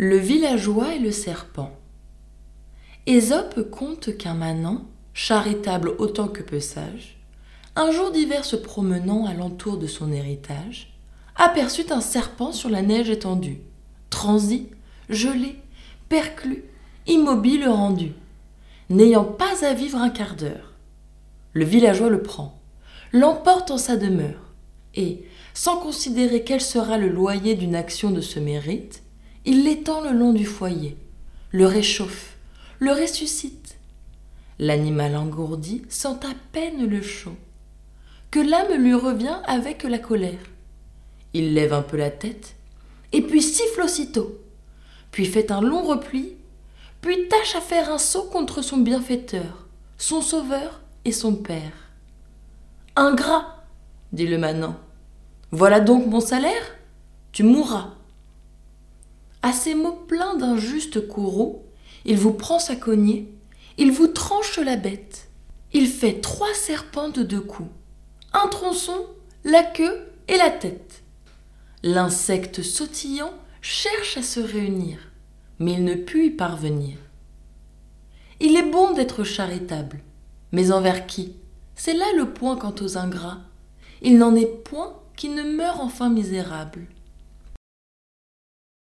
Le villageois et le serpent. Ésope conte qu'un manant, charitable autant que peu sage, un jour d'hiver se promenant à l'entour de son héritage, aperçut un serpent sur la neige étendue, transi, gelé, perclus, immobile rendu, n'ayant pas à vivre un quart d'heure. Le villageois le prend, l'emporte en sa demeure, et, sans considérer quel sera le loyer d'une action de ce mérite, il l'étend le long du foyer, le réchauffe, le ressuscite. L'animal engourdi sent à peine le chaud, que l'âme lui revient avec la colère. Il lève un peu la tête, et puis siffle aussitôt, puis fait un long repli, puis tâche à faire un saut contre son bienfaiteur, son sauveur et son père. Ingrat, dit le manant, voilà donc mon salaire? Tu mourras. À ces mots pleins d'un juste courroux, il vous prend sa cognée, il vous tranche la bête. Il fait trois serpents de deux coups, un tronçon, la queue et la tête. L'insecte sautillant cherche à se réunir, mais il ne put y parvenir. Il est bon d'être charitable, mais envers qui? C'est là le point quant aux ingrats. Il n'en est point qui ne meure enfin misérable.